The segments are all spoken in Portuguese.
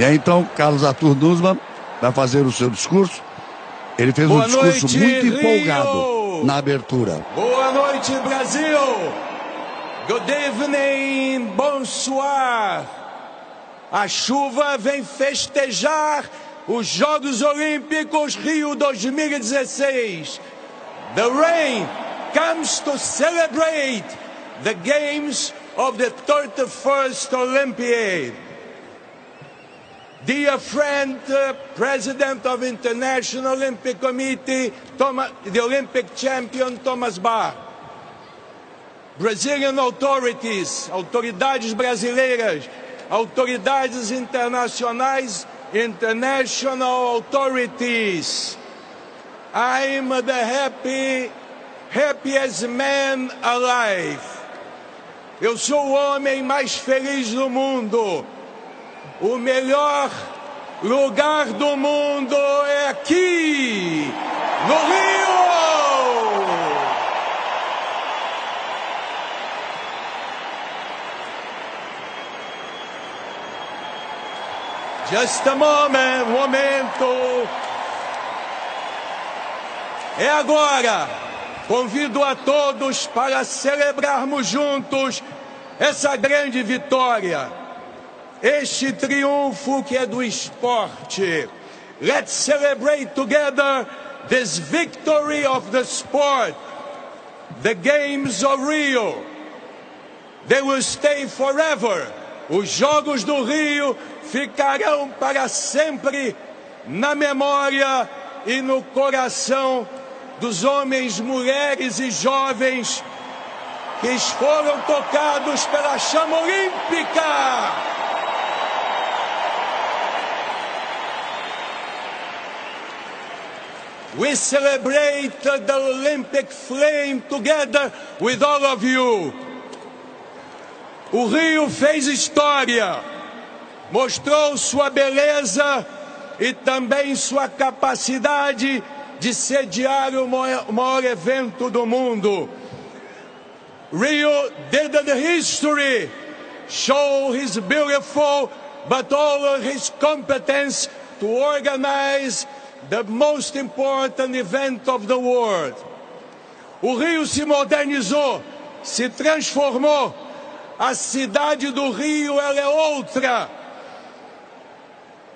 E aí então Carlos Arthur Nussmann vai fazer o seu discurso. Ele fez Boa um discurso noite, muito Rio! empolgado na abertura. Boa noite, Brasil. Good evening, bonsoir. A chuva vem festejar os Jogos Olímpicos Rio 2016. The rain comes to celebrate the games of the 31st Olympiad. Dear friend, uh, President of International Olympic Committee, Thomas, the Olympic champion Thomas Bach. Brazilian authorities, autoridades brasileiras, autoridades internacionais, international authorities. I'm the happy, happiest man alive. Eu sou o homem mais feliz do mundo. O melhor lugar do mundo é aqui, no Rio! Just a moment, um momento. É agora. Convido a todos para celebrarmos juntos essa grande vitória, este triunfo que é do esporte. Let's celebrate together this victory of the sport, the Games of Rio. They will stay forever. Os Jogos do Rio ficarão para sempre na memória e no coração dos homens, mulheres e jovens que foram tocados pela chama olímpica. We celebrate the Olympic flame together with all of you. O Rio fez história, mostrou sua beleza e também sua capacidade de sediar o maior, evento do mundo. Rio did the history, show his beautiful but all his competence to organize the most important event of the world. O Rio se modernizou, se transformou. A cidade do Rio ela é outra.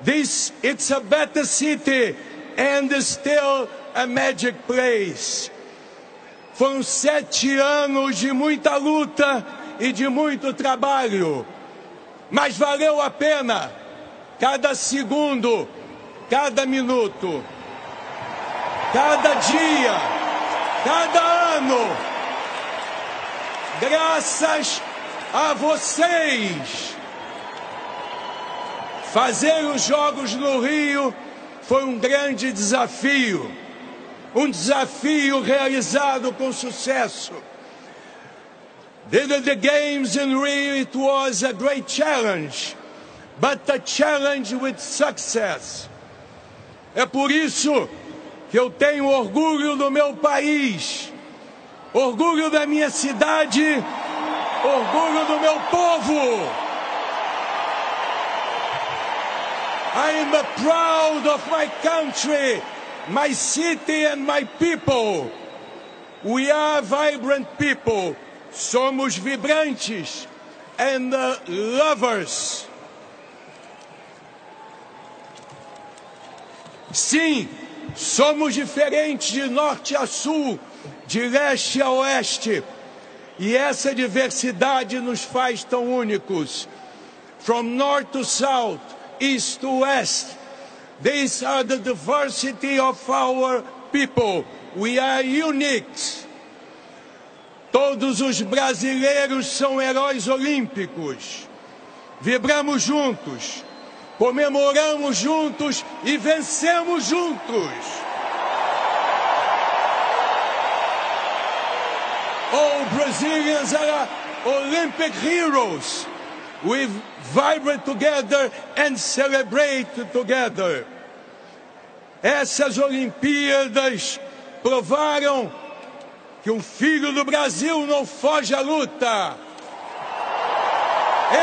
This it's a better city and still a magic place. Foram sete anos de muita luta e de muito trabalho, mas valeu a pena cada segundo, cada minuto, cada dia, cada ano. Graças a vocês. Fazer os Jogos no Rio foi um grande desafio, um desafio realizado com sucesso. Did the games in Rio, it was a great challenge, but a challenge with success. É por isso que eu tenho orgulho do meu país, orgulho da minha cidade, orgulho do meu povo. I am proud of my country, my city and my people. We are vibrant people. Somos vibrantes and lovers. Sim, somos diferentes de norte a sul, de leste a oeste. E essa diversidade nos faz tão únicos. From north to south, east to west. These are the diversity of our people. We are unique. Todos os brasileiros são heróis olímpicos. Vibramos juntos, comemoramos juntos e vencemos juntos. All Brazilians are Olympic heroes. We vibrate together and celebrate together. Essas Olimpíadas provaram que um filho do Brasil não foge à luta.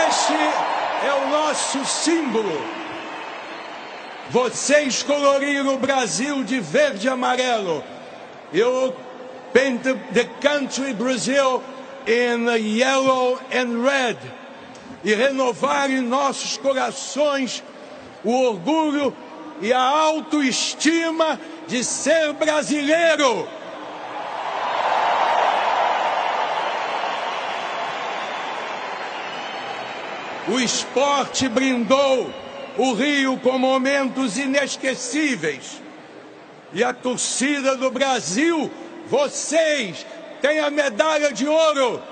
Este é o nosso símbolo. Vocês coloriram o Brasil de verde e amarelo. You paint the country Brazil in yellow and red. E renovar em nossos corações o orgulho e a autoestima de ser brasileiro. O esporte brindou o Rio com momentos inesquecíveis. E a torcida do Brasil, vocês, têm a medalha de ouro.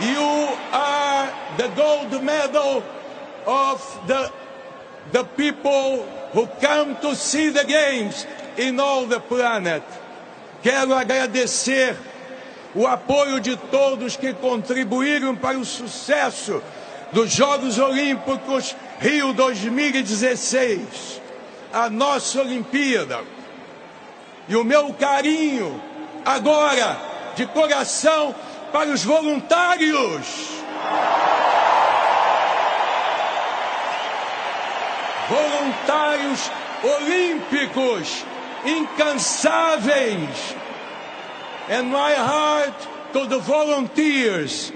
You are the gold medal of the, the people who come to see the games in all the planet. Quero agradecer o apoio de todos que contribuíram para o sucesso dos Jogos Olímpicos Rio 2016, a nossa Olimpíada. E o meu carinho agora, de coração, para os voluntários. Voluntários olímpicos incansáveis and my heart to the volunteers,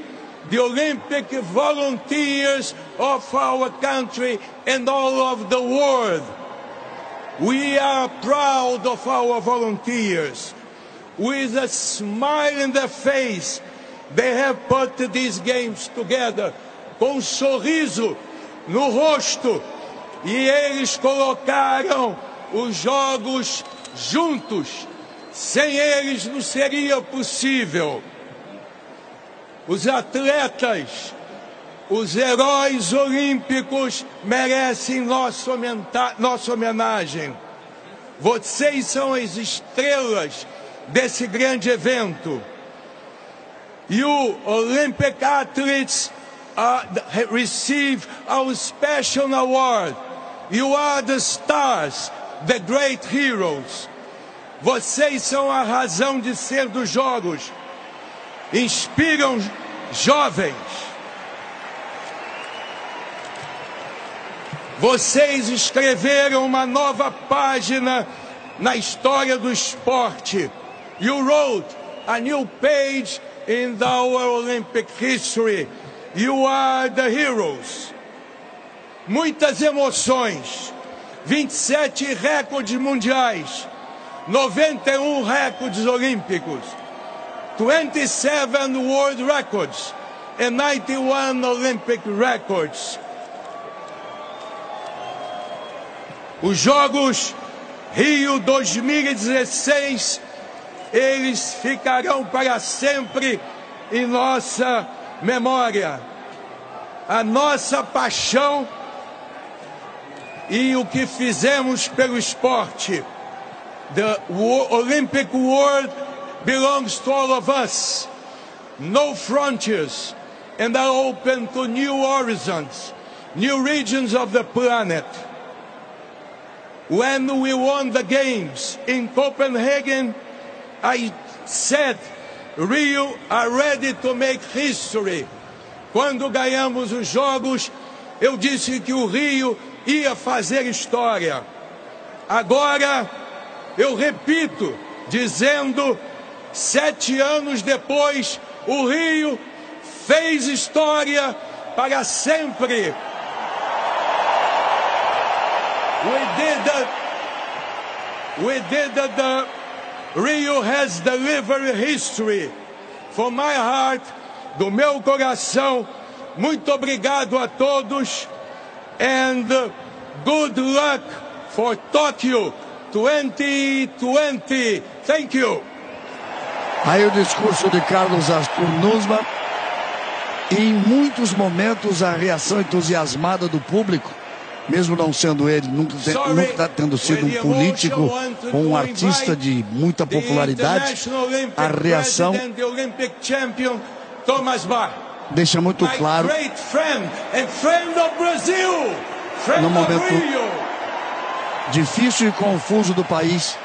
the Olympic volunteers of our country and all of the world. We are proud of our volunteers. With a smile in their face, they have put these games together com um sorriso no rosto e eles colocaram os jogos juntos sem eles não seria possível. Os atletas, os heróis olímpicos merecem nossa, nossa homenagem. Vocês são as estrelas desse grande evento. You Olympic athletes uh, receive our special award. You are the stars, the great heroes. Vocês são a razão de ser dos jogos. Inspiram jovens. Vocês escreveram uma nova página na história do esporte. You wrote a new page in our Olympic history. You are the heroes. Muitas emoções, 27 recordes mundiais 91 recordes olímpicos, 27 world records and 91 Olympic records. Os Jogos Rio 2016, eles ficarão para sempre em nossa memória. A nossa paixão e o que fizemos pelo esporte. The Olympic world belongs to all of us. No frontiers, and are open to new horizons, new regions of the planet. When we won the Games in Copenhagen, I said, Rio are ready to make history. Quando ganhamos os Jogos, eu disse que o Rio ia fazer história. Agora, eu repito, dizendo, sete anos depois, o Rio fez história para sempre. We did the, we did the, Rio has delivered history. For my heart, do meu coração, muito obrigado a todos and good luck for Tokyo 2020. Thank you. Aí o discurso de Carlos Arthur Nusma. Em muitos momentos a reação entusiasmada do público, mesmo não sendo ele, nunca, nunca tendo sido um político ou um artista de muita popularidade, a reação deixa muito claro no momento difícil e confuso do país,